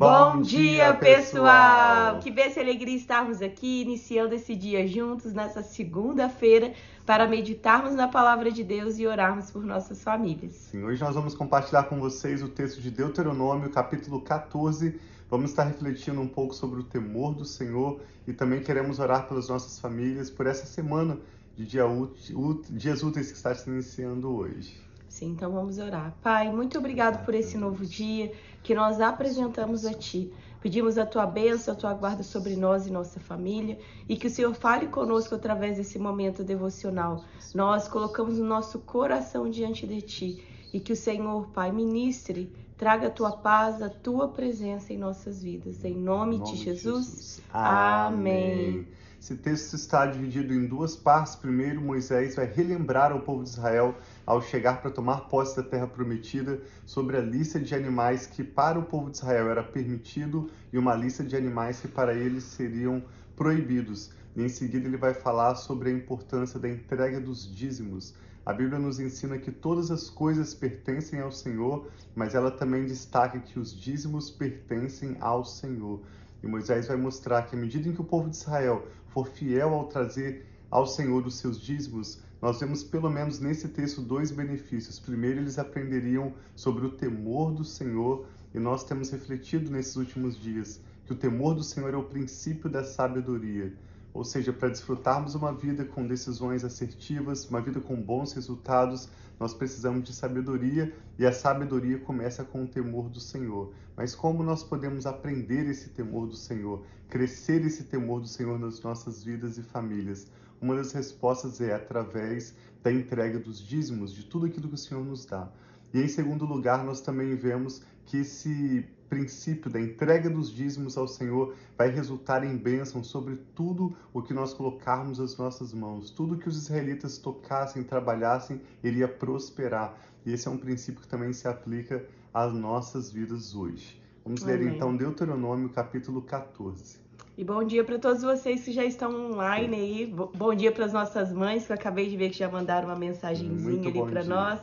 Bom dia, pessoal! Que bênção e alegria estarmos aqui, iniciando esse dia juntos, nessa segunda-feira, para meditarmos na palavra de Deus e orarmos por nossas famílias. Sim, hoje nós vamos compartilhar com vocês o texto de Deuteronômio, capítulo 14. Vamos estar refletindo um pouco sobre o temor do Senhor e também queremos orar pelas nossas famílias por essa semana de dia útil, dias úteis que está se iniciando hoje. Sim, então vamos orar. Pai, muito obrigado por esse novo dia que nós apresentamos a Ti. Pedimos a Tua bênção, a Tua guarda sobre nós e nossa família e que o Senhor fale conosco através desse momento devocional. Nós colocamos o nosso coração diante de Ti e que o Senhor, Pai, ministre, traga a Tua paz, a Tua presença em nossas vidas. Em nome, nome de Jesus. Jesus. Amém. Amém. Esse texto está dividido em duas partes. Primeiro, Moisés vai relembrar ao povo de Israel, ao chegar para tomar posse da terra prometida, sobre a lista de animais que para o povo de Israel era permitido e uma lista de animais que para eles seriam proibidos. E em seguida, ele vai falar sobre a importância da entrega dos dízimos. A Bíblia nos ensina que todas as coisas pertencem ao Senhor, mas ela também destaca que os dízimos pertencem ao Senhor. E Moisés vai mostrar que à medida em que o povo de Israel for fiel ao trazer ao Senhor os seus dízimos, nós vemos pelo menos nesse texto dois benefícios. Primeiro, eles aprenderiam sobre o temor do Senhor, e nós temos refletido nesses últimos dias que o temor do Senhor é o princípio da sabedoria. Ou seja, para desfrutarmos uma vida com decisões assertivas, uma vida com bons resultados, nós precisamos de sabedoria e a sabedoria começa com o temor do Senhor. Mas como nós podemos aprender esse temor do Senhor, crescer esse temor do Senhor nas nossas vidas e famílias? Uma das respostas é através da entrega dos dízimos, de tudo aquilo que o Senhor nos dá. E em segundo lugar, nós também vemos que esse princípio da entrega dos dízimos ao Senhor vai resultar em bênção sobre tudo o que nós colocarmos as nossas mãos. Tudo que os israelitas tocassem, trabalhassem, iria prosperar. E esse é um princípio que também se aplica às nossas vidas hoje. Vamos Amém. ler então Deuteronômio capítulo 14. E bom dia para todos vocês que já estão online aí. Bom dia para as nossas mães, que eu acabei de ver que já mandaram uma mensagenzinha ali para nós.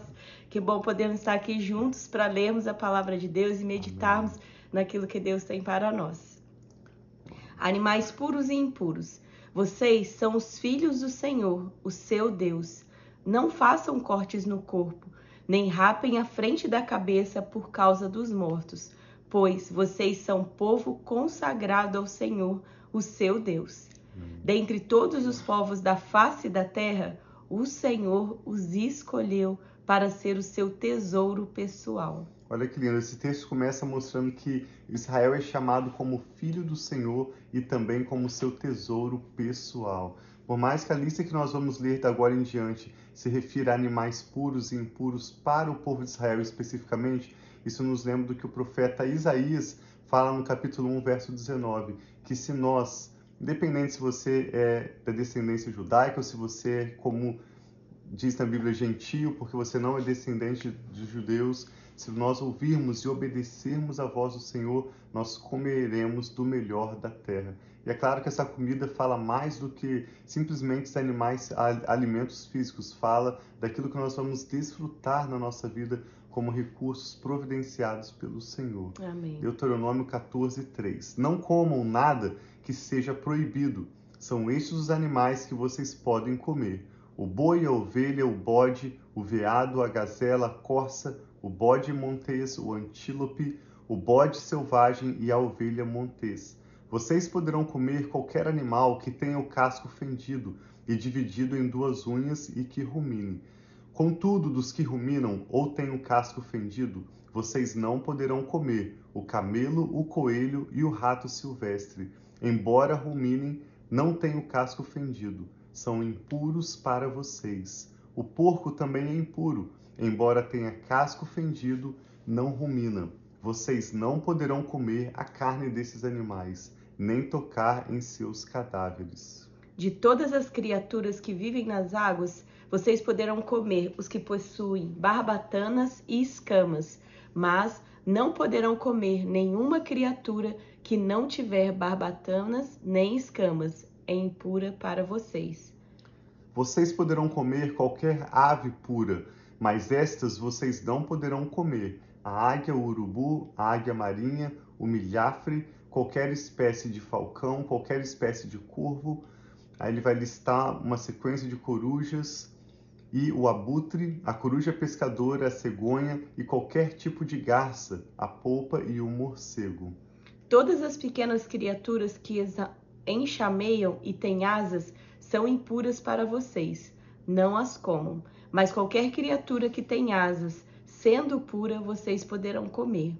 Que bom podermos estar aqui juntos para lermos a palavra de Deus e meditarmos Amém. naquilo que Deus tem para nós. Animais puros e impuros, vocês são os filhos do Senhor, o seu Deus. Não façam cortes no corpo, nem rapem a frente da cabeça por causa dos mortos, pois vocês são povo consagrado ao Senhor, o seu Deus. Dentre todos os povos da face da terra, o Senhor os escolheu para ser o seu tesouro pessoal. Olha que lindo, esse texto começa mostrando que Israel é chamado como filho do Senhor e também como seu tesouro pessoal. Por mais que a lista que nós vamos ler da agora em diante se refira a animais puros e impuros para o povo de Israel especificamente, isso nos lembra do que o profeta Isaías fala no capítulo 1, verso 19, que se nós, independente se você é da descendência judaica ou se você é como diz na Bíblia gentio, porque você não é descendente de judeus. Se nós ouvirmos e obedecermos a voz do Senhor, nós comeremos do melhor da terra. E é claro que essa comida fala mais do que simplesmente animais, alimentos físicos, fala daquilo que nós vamos desfrutar na nossa vida como recursos providenciados pelo Senhor. Amém. Deuteronômio 14, 3. Não comam nada que seja proibido. São estes os animais que vocês podem comer o boi, a ovelha, o bode, o veado, a gazela, a corça, o bode montês, o antílope, o bode selvagem e a ovelha montês. Vocês poderão comer qualquer animal que tenha o casco fendido e dividido em duas unhas e que rumine. Contudo, dos que ruminam ou têm o casco fendido, vocês não poderão comer o camelo, o coelho e o rato silvestre, embora ruminem, não têm o casco fendido são impuros para vocês. O porco também é impuro, embora tenha casco fendido, não rumina. Vocês não poderão comer a carne desses animais, nem tocar em seus cadáveres. De todas as criaturas que vivem nas águas, vocês poderão comer os que possuem barbatanas e escamas, mas não poderão comer nenhuma criatura que não tiver barbatanas nem escamas, é impura para vocês. Vocês poderão comer qualquer ave pura, mas estas vocês não poderão comer: a águia, o urubu, a águia marinha, o milhafre, qualquer espécie de falcão, qualquer espécie de corvo. Aí ele vai listar uma sequência de corujas e o abutre, a coruja pescadora, a cegonha e qualquer tipo de garça, a polpa e o morcego. Todas as pequenas criaturas que enxameiam e têm asas são impuras para vocês. Não as comam. Mas qualquer criatura que tem asas, sendo pura, vocês poderão comer.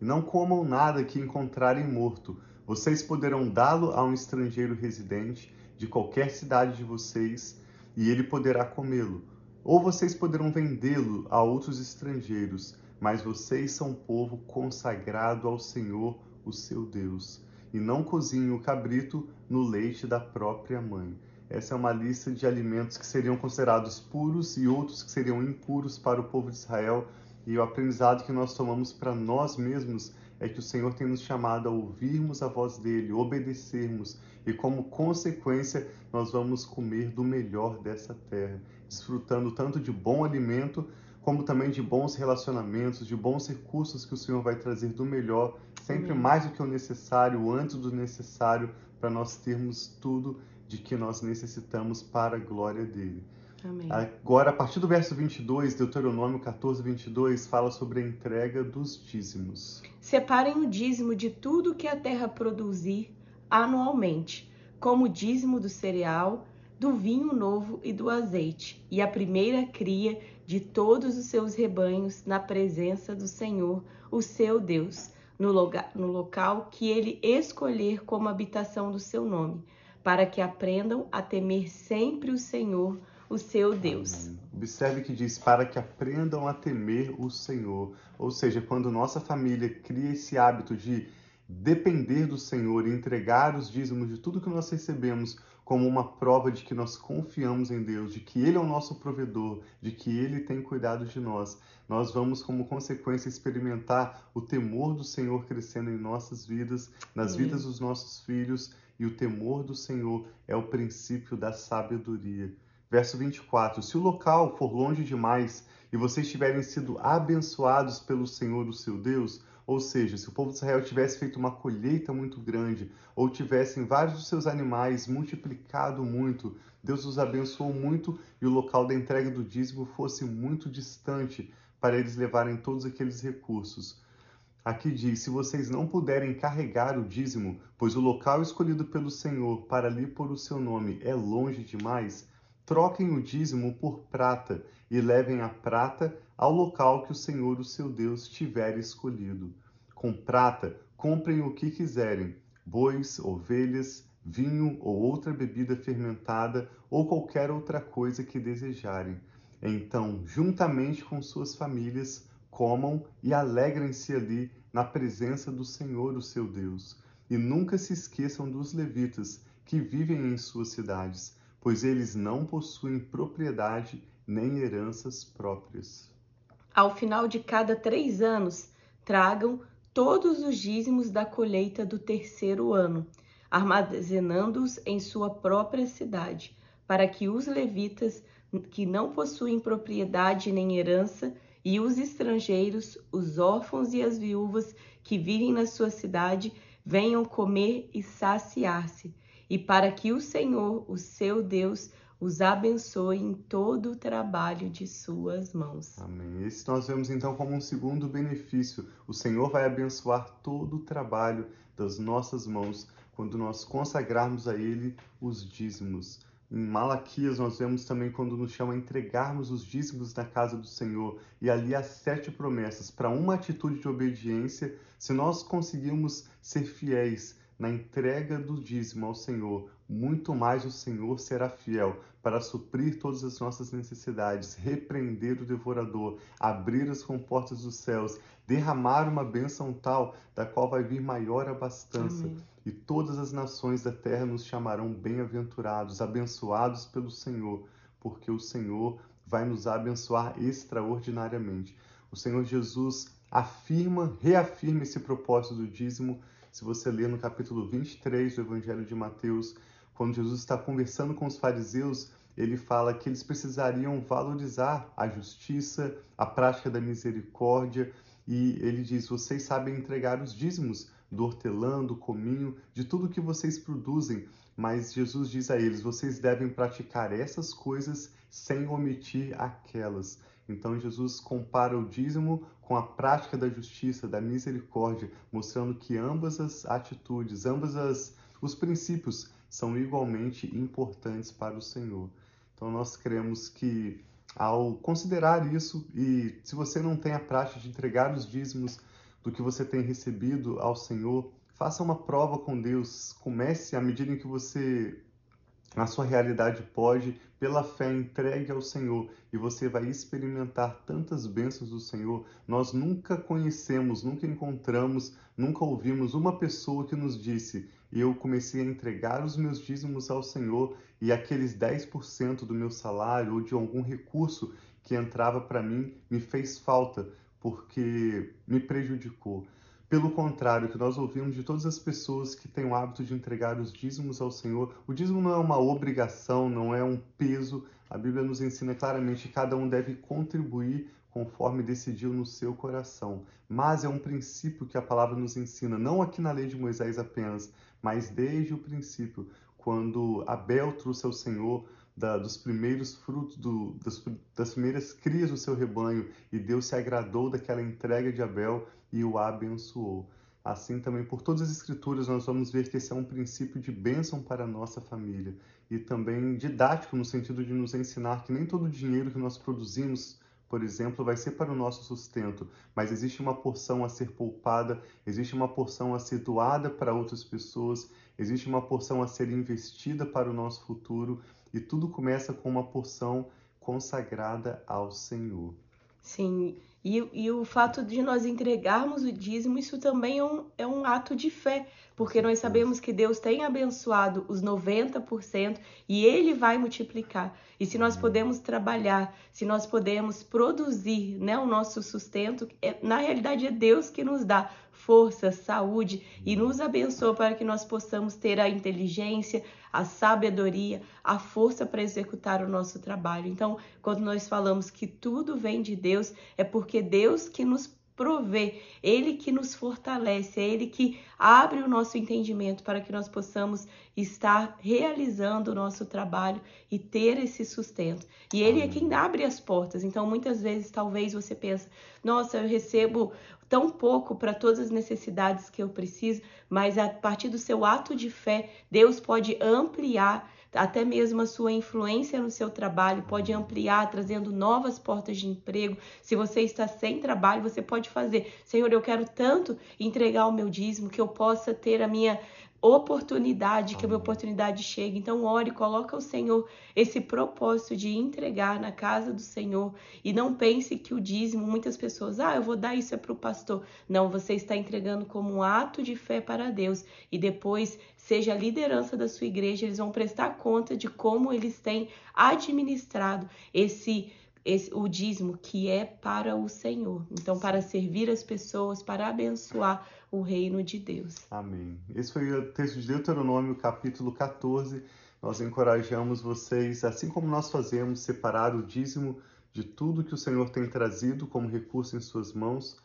Não comam nada que encontrarem morto. Vocês poderão dá-lo a um estrangeiro residente de qualquer cidade de vocês, e ele poderá comê-lo. Ou vocês poderão vendê-lo a outros estrangeiros, mas vocês são povo consagrado ao Senhor, o seu Deus. E não cozinhem o cabrito no leite da própria mãe. Essa é uma lista de alimentos que seriam considerados puros e outros que seriam impuros para o povo de Israel. E o aprendizado que nós tomamos para nós mesmos é que o Senhor tem nos chamado a ouvirmos a voz dele, obedecermos, e como consequência, nós vamos comer do melhor dessa terra, desfrutando tanto de bom alimento, como também de bons relacionamentos, de bons recursos que o Senhor vai trazer do melhor, sempre mais do que o necessário, antes do necessário, para nós termos tudo de que nós necessitamos para a glória dele. Amém. Agora, a partir do verso 22, Deuteronômio 14, 22, fala sobre a entrega dos dízimos. Separem o dízimo de tudo que a terra produzir anualmente, como o dízimo do cereal, do vinho novo e do azeite, e a primeira cria de todos os seus rebanhos na presença do Senhor, o seu Deus, no, loga, no local que ele escolher como habitação do seu nome para que aprendam a temer sempre o Senhor, o seu Deus. Amém. Observe que diz para que aprendam a temer o Senhor. Ou seja, quando nossa família cria esse hábito de depender do Senhor e entregar os dízimos de tudo que nós recebemos como uma prova de que nós confiamos em Deus, de que Ele é o nosso provedor, de que Ele tem cuidado de nós, nós vamos, como consequência, experimentar o temor do Senhor crescendo em nossas vidas, nas Sim. vidas dos nossos filhos e o temor do Senhor é o princípio da sabedoria. Verso 24: Se o local for longe demais e vocês tiverem sido abençoados pelo Senhor, o seu Deus, ou seja, se o povo de Israel tivesse feito uma colheita muito grande, ou tivessem vários dos seus animais multiplicado muito, Deus os abençoou muito e o local da entrega do dízimo fosse muito distante para eles levarem todos aqueles recursos. Aqui diz: se vocês não puderem carregar o dízimo, pois o local escolhido pelo Senhor para ali pôr o seu nome é longe demais, troquem o dízimo por prata e levem a prata ao local que o Senhor, o seu Deus, tiver escolhido. Com prata, comprem o que quiserem: bois, ovelhas, vinho ou outra bebida fermentada ou qualquer outra coisa que desejarem. Então, juntamente com suas famílias, comam e alegrem-se ali na presença do Senhor, o seu Deus. E nunca se esqueçam dos levitas que vivem em suas cidades, pois eles não possuem propriedade nem heranças próprias. Ao final de cada três anos, tragam todos os dízimos da colheita do terceiro ano, armazenando-os em sua própria cidade, para que os levitas que não possuem propriedade nem herança e os estrangeiros, os órfãos e as viúvas que vivem na sua cidade venham comer e saciar-se, e para que o Senhor, o seu Deus, os abençoe em todo o trabalho de suas mãos. Amém. Esse nós vemos então como um segundo benefício. O Senhor vai abençoar todo o trabalho das nossas mãos quando nós consagrarmos a Ele os dízimos. Em Malaquias, nós vemos também quando nos chama a entregarmos os dízimos na casa do Senhor, e ali há sete promessas para uma atitude de obediência. Se nós conseguirmos ser fiéis na entrega do dízimo ao Senhor, muito mais o Senhor será fiel para suprir todas as nossas necessidades, repreender o devorador, abrir as comportas dos céus, derramar uma bênção tal da qual vai vir maior abastança. Amém e todas as nações da terra nos chamarão bem-aventurados, abençoados pelo Senhor, porque o Senhor vai nos abençoar extraordinariamente. O Senhor Jesus afirma, reafirma esse propósito do dízimo. Se você ler no capítulo 23 do Evangelho de Mateus, quando Jesus está conversando com os fariseus, ele fala que eles precisariam valorizar a justiça, a prática da misericórdia e ele diz: Vocês sabem entregar os dízimos do hortelã, do cominho, de tudo que vocês produzem. Mas Jesus diz a eles: Vocês devem praticar essas coisas sem omitir aquelas. Então Jesus compara o dízimo com a prática da justiça, da misericórdia, mostrando que ambas as atitudes, ambas as os princípios são igualmente importantes para o Senhor. Então nós cremos que ao considerar isso e se você não tem a prática de entregar os dízimos do que você tem recebido ao Senhor, faça uma prova com Deus. Comece à medida em que você a sua realidade pode, pela fé, entregue ao Senhor e você vai experimentar tantas bênçãos do Senhor. Nós nunca conhecemos, nunca encontramos, nunca ouvimos uma pessoa que nos disse: Eu comecei a entregar os meus dízimos ao Senhor e aqueles 10% do meu salário ou de algum recurso que entrava para mim me fez falta porque me prejudicou. Pelo contrário, que nós ouvimos de todas as pessoas que têm o hábito de entregar os dízimos ao Senhor, o dízimo não é uma obrigação, não é um peso. A Bíblia nos ensina claramente que cada um deve contribuir conforme decidiu no seu coração. Mas é um princípio que a palavra nos ensina, não aqui na lei de Moisés apenas, mas desde o princípio, quando Abel trouxe ao Senhor da, dos primeiros frutos, do, das, das primeiras crias do seu rebanho, e Deus se agradou daquela entrega de Abel e o abençoou. Assim também por todas as escrituras nós vamos ver que esse é um princípio de bênção para a nossa família e também didático no sentido de nos ensinar que nem todo o dinheiro que nós produzimos, por exemplo, vai ser para o nosso sustento, mas existe uma porção a ser poupada, existe uma porção a ser doada para outras pessoas, existe uma porção a ser investida para o nosso futuro e tudo começa com uma porção consagrada ao Senhor. Sim, e, e o fato de nós entregarmos o dízimo, isso também é um, é um ato de fé, porque nós sabemos que Deus tem abençoado os 90% e Ele vai multiplicar. E se nós podemos trabalhar, se nós podemos produzir né, o nosso sustento, é, na realidade é Deus que nos dá força, saúde e nos abençoa para que nós possamos ter a inteligência, a sabedoria, a força para executar o nosso trabalho. Então, quando nós falamos que tudo vem de Deus, é porque Deus que nos provê, Ele que nos fortalece, é Ele que abre o nosso entendimento para que nós possamos estar realizando o nosso trabalho e ter esse sustento. E Ele é quem abre as portas. Então, muitas vezes, talvez você pense, nossa, eu recebo tão pouco para todas as necessidades que eu preciso, mas a partir do seu ato de fé, Deus pode ampliar até mesmo a sua influência no seu trabalho, pode ampliar, trazendo novas portas de emprego. Se você está sem trabalho, você pode fazer, Senhor, eu quero tanto entregar o meu dízimo que eu possa ter a minha oportunidade, que a minha oportunidade chegue. Então, ore, coloca ao Senhor esse propósito de entregar na casa do Senhor e não pense que o dízimo, muitas pessoas, ah, eu vou dar isso é para o pastor. Não, você está entregando como um ato de fé para Deus e depois seja a liderança da sua igreja, eles vão prestar conta de como eles têm administrado esse esse, o dízimo que é para o Senhor. Então, para servir as pessoas, para abençoar o reino de Deus. Amém. Esse foi o texto de Deuteronômio, capítulo 14. Nós encorajamos vocês, assim como nós fazemos, separar o dízimo de tudo que o Senhor tem trazido como recurso em suas mãos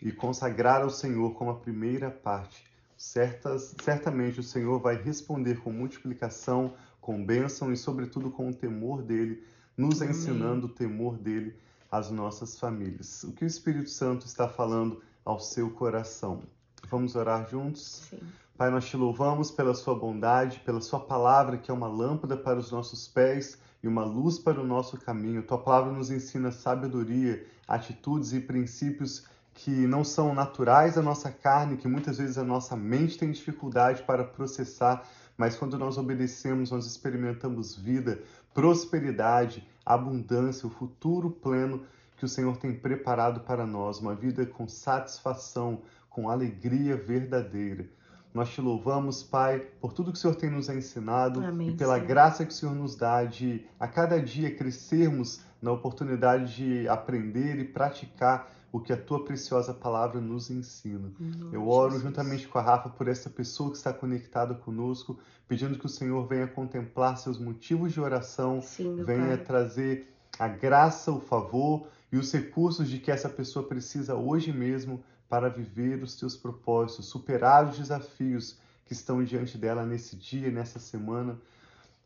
e consagrar ao Senhor como a primeira parte. Certas, certamente o Senhor vai responder com multiplicação, com bênção e, sobretudo, com o temor dele nos Amém. ensinando o temor dele às nossas famílias. O que o Espírito Santo está falando ao seu coração? Vamos orar juntos? Sim. Pai, nós te louvamos pela sua bondade, pela sua palavra, que é uma lâmpada para os nossos pés e uma luz para o nosso caminho. Tua palavra nos ensina sabedoria, atitudes e princípios que não são naturais à nossa carne, que muitas vezes a nossa mente tem dificuldade para processar, mas quando nós obedecemos, nós experimentamos vida, prosperidade, abundância, o futuro pleno que o Senhor tem preparado para nós, uma vida com satisfação, com alegria verdadeira. Nós te louvamos, Pai, por tudo que o Senhor tem nos ensinado Amém, e pela Senhor. graça que o Senhor nos dá de a cada dia crescermos na oportunidade de aprender e praticar o que a tua preciosa palavra nos ensina. Eu oro Jesus. juntamente com a Rafa por essa pessoa que está conectada conosco, pedindo que o Senhor venha contemplar seus motivos de oração, Sim, venha pai. trazer a graça, o favor e os recursos de que essa pessoa precisa hoje mesmo para viver os teus propósitos, superar os desafios que estão diante dela nesse dia, nessa semana,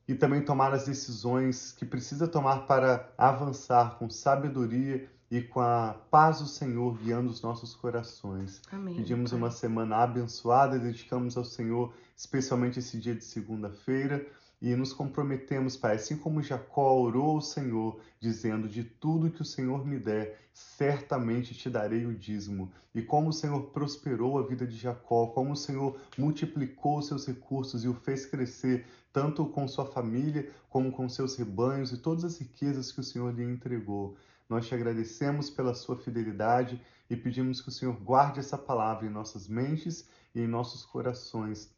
e também tomar as decisões que precisa tomar para avançar com sabedoria e com a paz do Senhor guiando os nossos corações. Amém, Pedimos Pai. uma semana abençoada, dedicamos ao Senhor, especialmente esse dia de segunda-feira e nos comprometemos, Pai, assim como Jacó orou ao Senhor, dizendo: De tudo que o Senhor me der, certamente te darei o dízimo. E como o Senhor prosperou a vida de Jacó, como o Senhor multiplicou seus recursos e o fez crescer, tanto com sua família como com seus rebanhos e todas as riquezas que o Senhor lhe entregou. Nós te agradecemos pela sua fidelidade e pedimos que o Senhor guarde essa palavra em nossas mentes e em nossos corações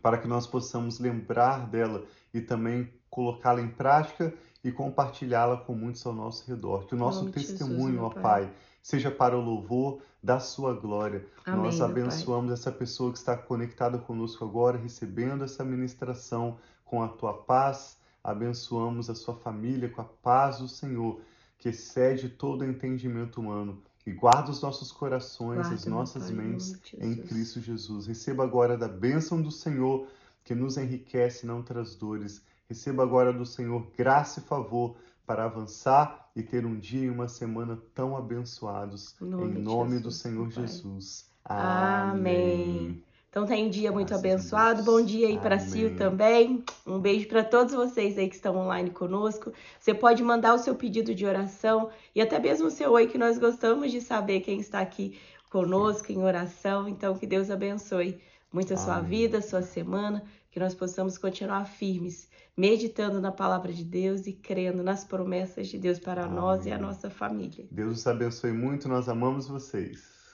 para que nós possamos lembrar dela e também colocá-la em prática e compartilhá-la com muitos ao nosso redor. Que o nosso testemunho, Jesus, ó Pai. Pai, seja para o louvor da sua glória. Amém, nós abençoamos essa pessoa que está conectada conosco agora, recebendo essa ministração com a tua paz. Abençoamos a sua família com a paz do Senhor, que excede todo entendimento humano e guarda os nossos corações, guarda, as nossas pai, mentes em Cristo Jesus. Receba agora da bênção do Senhor que nos enriquece e não traz dores. Receba agora do Senhor graça e favor para avançar e ter um dia e uma semana tão abençoados. Nome em nome Jesus, do Senhor Jesus. Amém. Amém. Então tenha um dia muito abençoado. Bom dia aí para Sil também. Um beijo para todos vocês aí que estão online conosco. Você pode mandar o seu pedido de oração e até mesmo o seu oi, que nós gostamos de saber quem está aqui conosco em oração. Então que Deus abençoe muito a sua Amém. vida, a sua semana, que nós possamos continuar firmes, meditando na palavra de Deus e crendo nas promessas de Deus para Amém. nós e a nossa família. Deus os abençoe muito, nós amamos vocês.